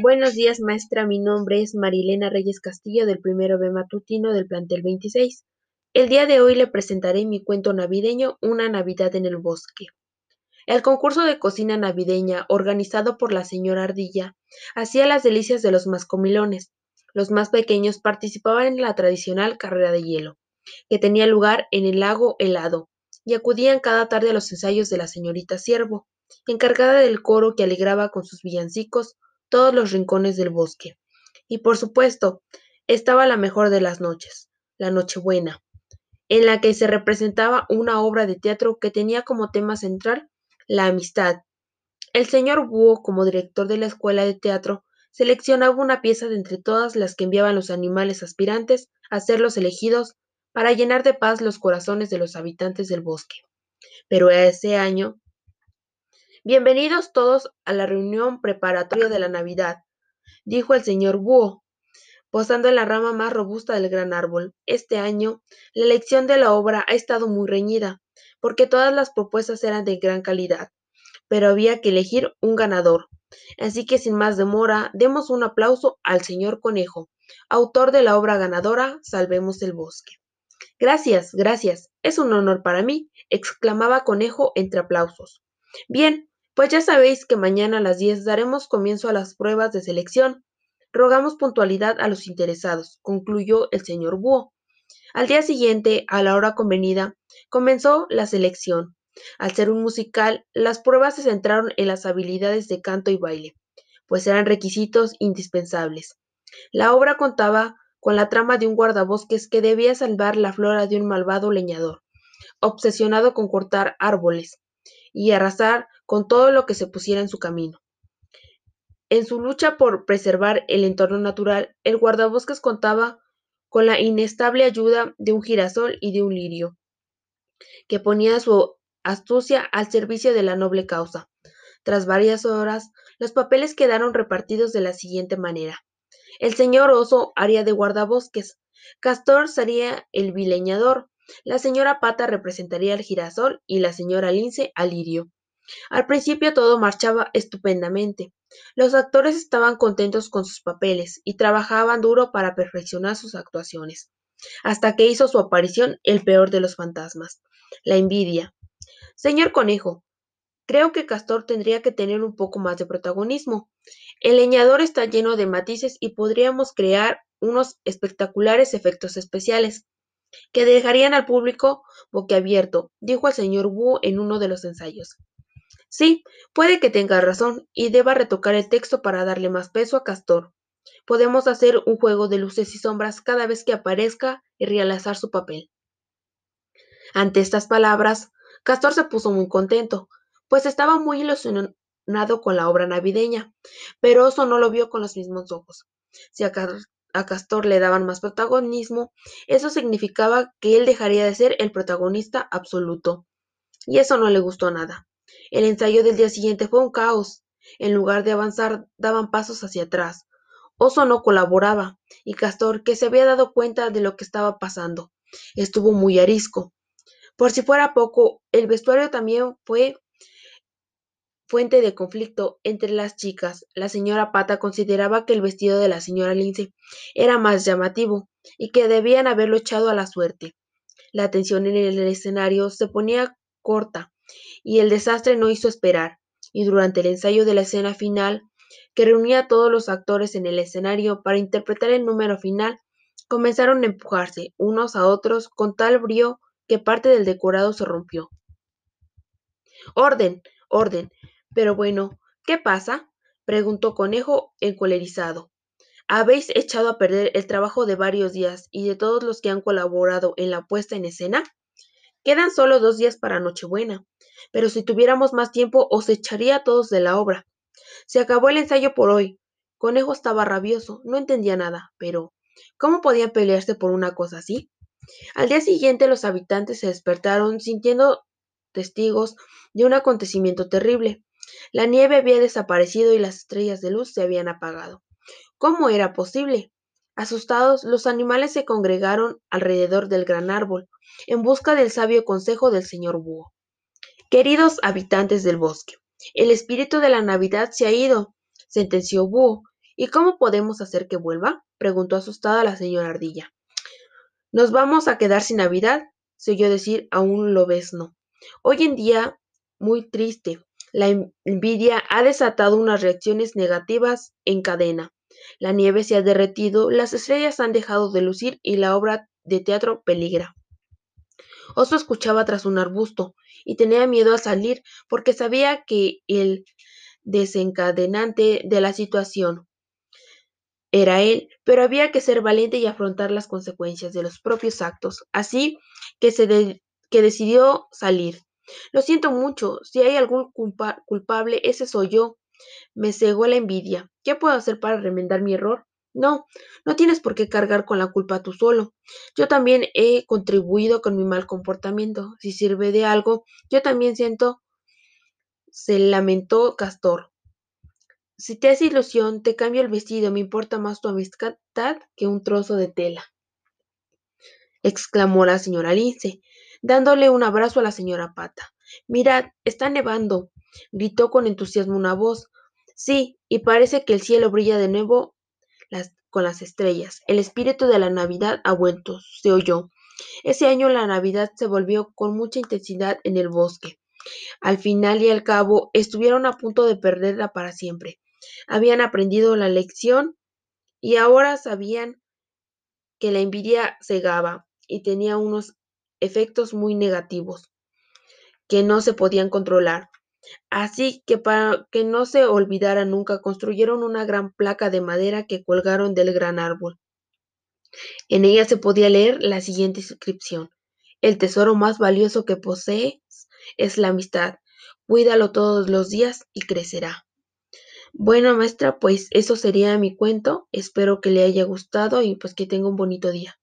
Buenos días, maestra. Mi nombre es Marilena Reyes Castillo del primero B matutino del plantel 26. El día de hoy le presentaré mi cuento navideño Una Navidad en el bosque. El concurso de cocina navideña, organizado por la señora Ardilla, hacía las delicias de los más comilones. Los más pequeños participaban en la tradicional carrera de hielo, que tenía lugar en el lago helado, y acudían cada tarde a los ensayos de la señorita Siervo, encargada del coro que alegraba con sus villancicos todos los rincones del bosque. Y por supuesto, estaba la mejor de las noches, la Nochebuena, en la que se representaba una obra de teatro que tenía como tema central la amistad. El señor Búho, como director de la escuela de teatro, seleccionaba una pieza de entre todas las que enviaban los animales aspirantes a ser los elegidos para llenar de paz los corazones de los habitantes del bosque. Pero ese año Bienvenidos todos a la reunión preparatoria de la Navidad, dijo el señor Búho, posando en la rama más robusta del gran árbol. Este año, la elección de la obra ha estado muy reñida, porque todas las propuestas eran de gran calidad, pero había que elegir un ganador. Así que sin más demora, demos un aplauso al señor Conejo, autor de la obra ganadora Salvemos el bosque. Gracias, gracias. Es un honor para mí, exclamaba Conejo entre aplausos. Bien, pues ya sabéis que mañana a las diez daremos comienzo a las pruebas de selección. Rogamos puntualidad a los interesados, concluyó el señor Búho. Al día siguiente, a la hora convenida, comenzó la selección. Al ser un musical, las pruebas se centraron en las habilidades de canto y baile, pues eran requisitos indispensables. La obra contaba con la trama de un guardabosques que debía salvar la flora de un malvado leñador, obsesionado con cortar árboles y arrasar con todo lo que se pusiera en su camino. En su lucha por preservar el entorno natural, el guardabosques contaba con la inestable ayuda de un girasol y de un lirio, que ponía su astucia al servicio de la noble causa. Tras varias horas, los papeles quedaron repartidos de la siguiente manera. El señor oso haría de guardabosques, Castor sería el vileñador, la señora Pata representaría al girasol y la señora Lince al lirio. Al principio todo marchaba estupendamente. Los actores estaban contentos con sus papeles y trabajaban duro para perfeccionar sus actuaciones, hasta que hizo su aparición el peor de los fantasmas, la envidia. Señor Conejo, creo que Castor tendría que tener un poco más de protagonismo. El leñador está lleno de matices y podríamos crear unos espectaculares efectos especiales que dejarían al público boquiabierto, dijo el señor Wu en uno de los ensayos. Sí, puede que tenga razón y deba retocar el texto para darle más peso a Castor. Podemos hacer un juego de luces y sombras cada vez que aparezca y realizar su papel. Ante estas palabras, Castor se puso muy contento, pues estaba muy ilusionado con la obra navideña, pero Oso no lo vio con los mismos ojos. Si a Castor le daban más protagonismo, eso significaba que él dejaría de ser el protagonista absoluto. Y eso no le gustó nada. El ensayo del día siguiente fue un caos. En lugar de avanzar, daban pasos hacia atrás. Oso no colaboraba, y Castor, que se había dado cuenta de lo que estaba pasando, estuvo muy arisco. Por si fuera poco, el vestuario también fue fuente de conflicto entre las chicas. La señora Pata consideraba que el vestido de la señora Lince era más llamativo y que debían haberlo echado a la suerte. La tensión en el escenario se ponía corta y el desastre no hizo esperar, y durante el ensayo de la escena final, que reunía a todos los actores en el escenario para interpretar el número final, comenzaron a empujarse unos a otros con tal brío que parte del decorado se rompió. Orden, orden. Pero bueno, ¿qué pasa? preguntó Conejo encolerizado. ¿Habéis echado a perder el trabajo de varios días y de todos los que han colaborado en la puesta en escena? Quedan solo dos días para Nochebuena, pero si tuviéramos más tiempo os echaría a todos de la obra. Se acabó el ensayo por hoy. Conejo estaba rabioso, no entendía nada, pero ¿cómo podían pelearse por una cosa así? Al día siguiente los habitantes se despertaron sintiendo testigos de un acontecimiento terrible. La nieve había desaparecido y las estrellas de luz se habían apagado. ¿Cómo era posible? Asustados, los animales se congregaron alrededor del gran árbol, en busca del sabio consejo del señor Búho. Queridos habitantes del bosque, el espíritu de la Navidad se ha ido, sentenció Búho, ¿Y cómo podemos hacer que vuelva? preguntó asustada la señora Ardilla. Nos vamos a quedar sin Navidad, se oyó decir a un lobezno. Hoy en día, muy triste, la envidia ha desatado unas reacciones negativas en cadena. La nieve se ha derretido, las estrellas han dejado de lucir y la obra de teatro peligra. Oso escuchaba tras un arbusto y tenía miedo a salir porque sabía que el desencadenante de la situación era él, pero había que ser valiente y afrontar las consecuencias de los propios actos, así que, decidió salir. Lo siento mucho, si hay algún culpable, ese soy yo. Me cegó la envidia. ¿Qué puedo hacer para remendar mi error? No, no tienes por qué cargar con la culpa tú solo. Yo también he contribuido con mi mal comportamiento. Si sirve de algo, yo también siento, se lamentó Castor. Si te hace ilusión, te cambio el vestido, me importa más tu amistad que un trozo de tela. exclamó la señora Lince, dándole un abrazo a la señora Pata. Mirad, está nevando, gritó con entusiasmo una voz. Sí, y parece que el cielo brilla de nuevo con las estrellas. El espíritu de la Navidad ha vuelto, se oyó. Ese año la Navidad se volvió con mucha intensidad en el bosque. Al final y al cabo estuvieron a punto de perderla para siempre. Habían aprendido la lección y ahora sabían que la envidia cegaba y tenía unos efectos muy negativos que no se podían controlar. Así que para que no se olvidara nunca, construyeron una gran placa de madera que colgaron del gran árbol. En ella se podía leer la siguiente inscripción. El tesoro más valioso que posees es la amistad. Cuídalo todos los días y crecerá. Bueno, maestra, pues eso sería mi cuento. Espero que le haya gustado y pues que tenga un bonito día.